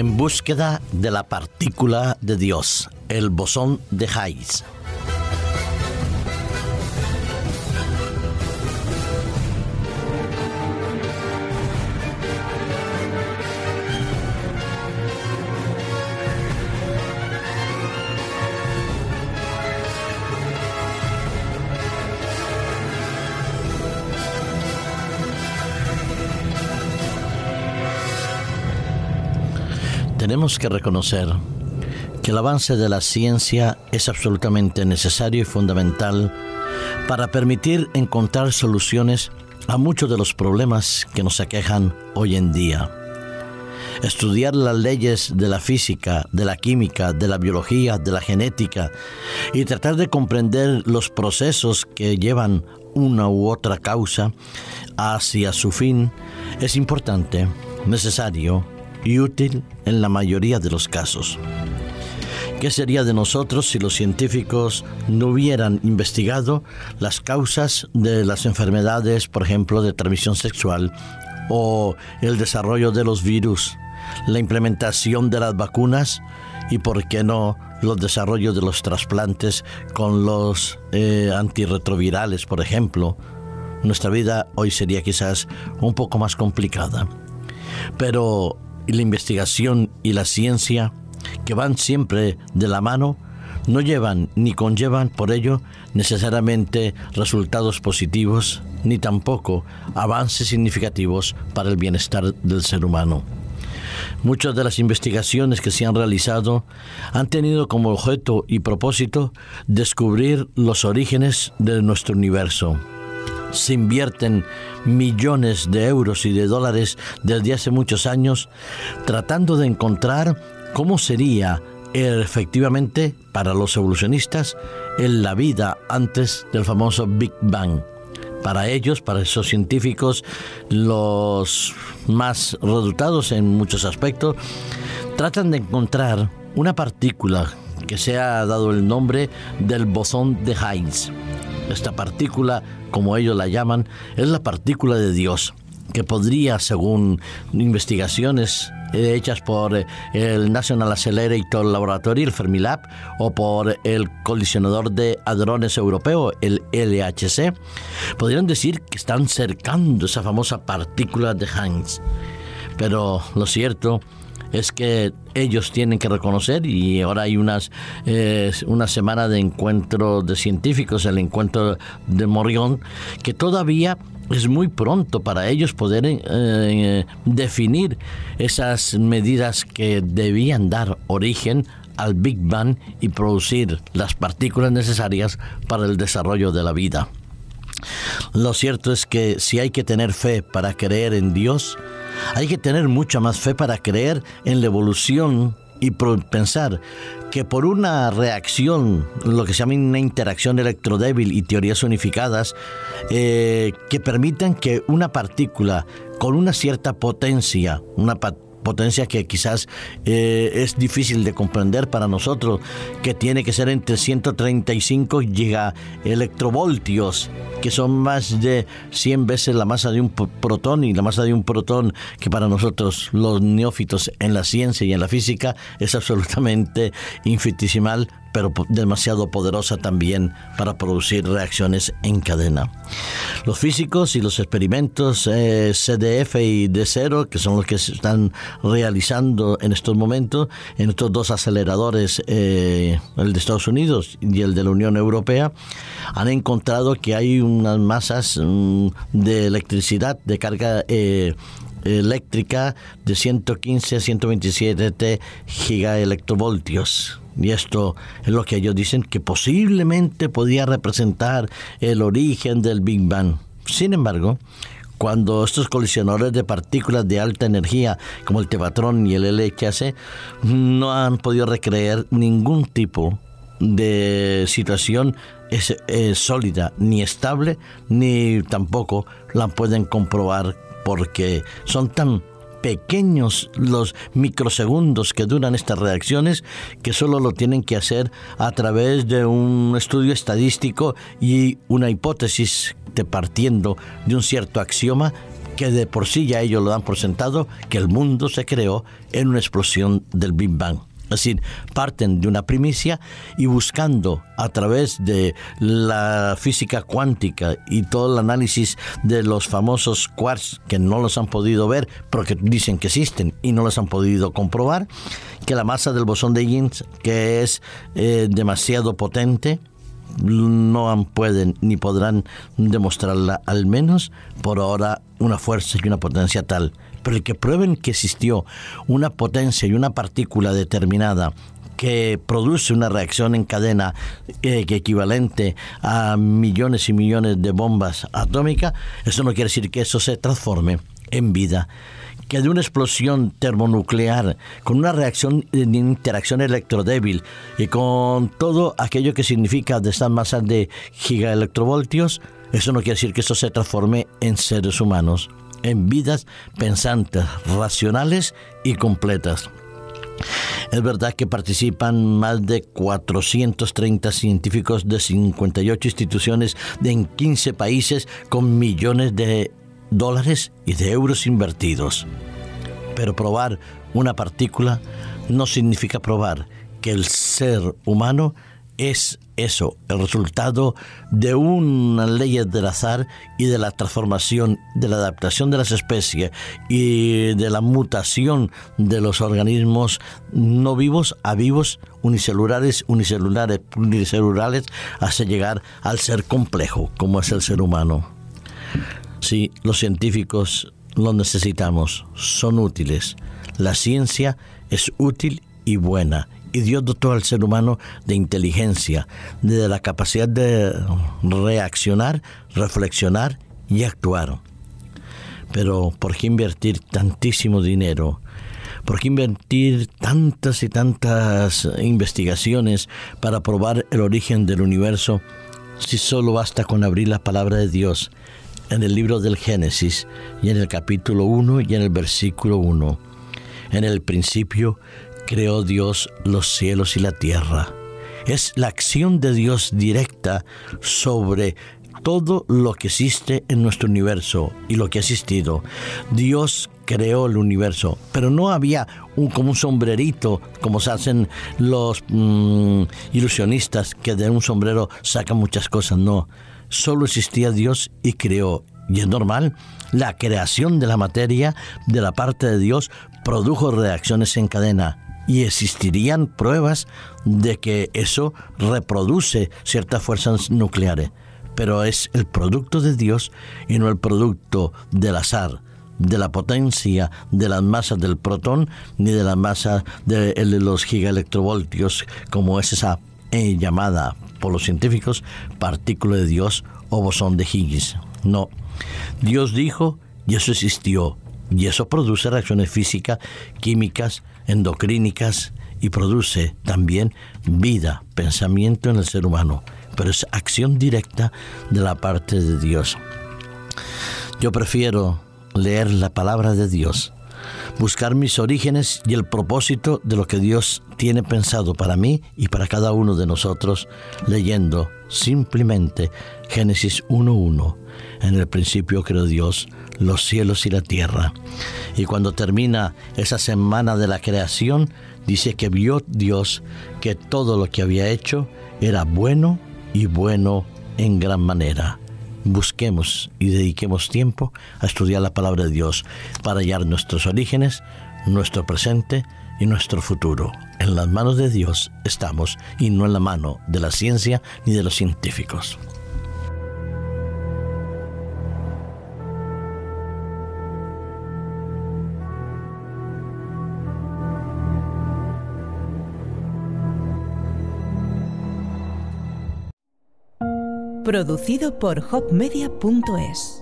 en búsqueda de la partícula de Dios, el bosón de Higgs. Tenemos que reconocer que el avance de la ciencia es absolutamente necesario y fundamental para permitir encontrar soluciones a muchos de los problemas que nos aquejan hoy en día. Estudiar las leyes de la física, de la química, de la biología, de la genética y tratar de comprender los procesos que llevan una u otra causa hacia su fin es importante, necesario y útil en la mayoría de los casos. ¿Qué sería de nosotros si los científicos no hubieran investigado las causas de las enfermedades, por ejemplo, de transmisión sexual, o el desarrollo de los virus, la implementación de las vacunas y, por qué no, los desarrollos de los trasplantes con los eh, antirretrovirales, por ejemplo? Nuestra vida hoy sería quizás un poco más complicada. Pero y la investigación y la ciencia, que van siempre de la mano, no llevan ni conllevan por ello necesariamente resultados positivos, ni tampoco avances significativos para el bienestar del ser humano. Muchas de las investigaciones que se han realizado han tenido como objeto y propósito descubrir los orígenes de nuestro universo se invierten millones de euros y de dólares desde hace muchos años tratando de encontrar cómo sería efectivamente para los evolucionistas en la vida antes del famoso Big Bang. Para ellos, para esos científicos, los más redutados en muchos aspectos, tratan de encontrar una partícula que se ha dado el nombre del bosón de Higgs. Esta partícula como ellos la llaman, es la partícula de Dios, que podría, según investigaciones hechas por eh, el National Accelerator Laboratory, el Fermilab, o por el colisionador de hadrones europeo, el LHC, podrían decir que están cercando esa famosa partícula de Higgs. Pero lo cierto que ellos tienen que reconocer y ahora hay unas eh, una semana de encuentro de científicos, el encuentro de Morión, que todavía es muy pronto para ellos poder eh, definir esas medidas que debían dar origen al Big Bang y producir las partículas necesarias para el desarrollo de la vida. Lo cierto es que si hay que tener fe para creer en Dios, hay que tener mucha más fe para creer en la evolución y pensar que por una reacción, lo que se llama una interacción electrodébil y teorías unificadas, eh, que permitan que una partícula con una cierta potencia, una potencia que quizás eh, es difícil de comprender para nosotros, que tiene que ser entre 135 gigaelectrovoltios, que son más de 100 veces la masa de un protón y la masa de un protón que para nosotros los neófitos en la ciencia y en la física es absolutamente infinitesimal pero demasiado poderosa también para producir reacciones en cadena. Los físicos y los experimentos eh, CDF y D0, que son los que se están realizando en estos momentos en estos dos aceleradores, eh, el de Estados Unidos y el de la Unión Europea, han encontrado que hay unas masas mm, de electricidad, de carga eh, eléctrica de 115 a 127 gigaelectrovoltios. Y esto es lo que ellos dicen que posiblemente podía representar el origen del Big Bang. Sin embargo, cuando estos colisionadores de partículas de alta energía como el tevatrón y el LHC no han podido recrear ningún tipo de situación sólida ni estable ni tampoco la pueden comprobar porque son tan pequeños los microsegundos que duran estas reacciones que solo lo tienen que hacer a través de un estudio estadístico y una hipótesis de partiendo de un cierto axioma que de por sí ya ellos lo dan por sentado, que el mundo se creó en una explosión del Big Bang. Es decir, parten de una primicia y buscando a través de la física cuántica y todo el análisis de los famosos quarks que no los han podido ver, pero que dicen que existen y no los han podido comprobar, que la masa del bosón de Higgs, que es eh, demasiado potente, no pueden ni podrán demostrarla, al menos por ahora, una fuerza y una potencia tal pero el que prueben que existió una potencia y una partícula determinada que produce una reacción en cadena eh, equivalente a millones y millones de bombas atómicas, eso no quiere decir que eso se transforme en vida. Que de una explosión termonuclear, con una reacción de interacción electrodébil y con todo aquello que significa de estas masas de gigaelectrovoltios, eso no quiere decir que eso se transforme en seres humanos en vidas pensantes, racionales y completas. Es verdad que participan más de 430 científicos de 58 instituciones en 15 países con millones de dólares y de euros invertidos. Pero probar una partícula no significa probar que el ser humano es eso, el resultado de una ley del azar y de la transformación, de la adaptación de las especies y de la mutación de los organismos no vivos a vivos, unicelulares, unicelulares, pluricelulares, hasta llegar al ser complejo, como es el ser humano. Sí, los científicos lo necesitamos, son útiles. La ciencia es útil y buena y Dios dotó al ser humano de inteligencia, de la capacidad de reaccionar, reflexionar y actuar. Pero ¿por qué invertir tantísimo dinero? ¿Por qué invertir tantas y tantas investigaciones para probar el origen del universo si solo basta con abrir la palabra de Dios en el libro del Génesis y en el capítulo 1 y en el versículo 1? En el principio creó Dios los cielos y la tierra. Es la acción de Dios directa sobre todo lo que existe en nuestro universo y lo que ha existido. Dios creó el universo, pero no había un, como un sombrerito, como se hacen los mm, ilusionistas, que de un sombrero sacan muchas cosas. No, solo existía Dios y creó. Y es normal, la creación de la materia de la parte de Dios produjo reacciones en cadena y existirían pruebas de que eso reproduce ciertas fuerzas nucleares, pero es el producto de Dios y no el producto del azar, de la potencia de las masas del protón ni de la masa de, los gigaelectrovoltios, como es esa eh, llamada por los científicos partícula de Dios o bosón de Higgs. No, Dios dijo y eso existió y eso produce reacciones físicas, químicas, endocrínicas y produce también vida, pensamiento en el ser humano, pero es acción directa de la parte de Dios. Yo prefiero leer la palabra de Dios, buscar mis orígenes y el propósito de lo que Dios tiene pensado para mí y para cada uno de nosotros, leyendo simplemente Génesis 1.1. En el principio creó Dios los cielos y la tierra. Y cuando termina esa semana de la creación, dice que vio Dios que todo lo que había hecho era bueno y bueno en gran manera. Busquemos y dediquemos tiempo a estudiar la palabra de Dios para hallar nuestros orígenes, nuestro presente y nuestro futuro. En las manos de Dios estamos y no en la mano de la ciencia ni de los científicos. Producido por hopmedia.es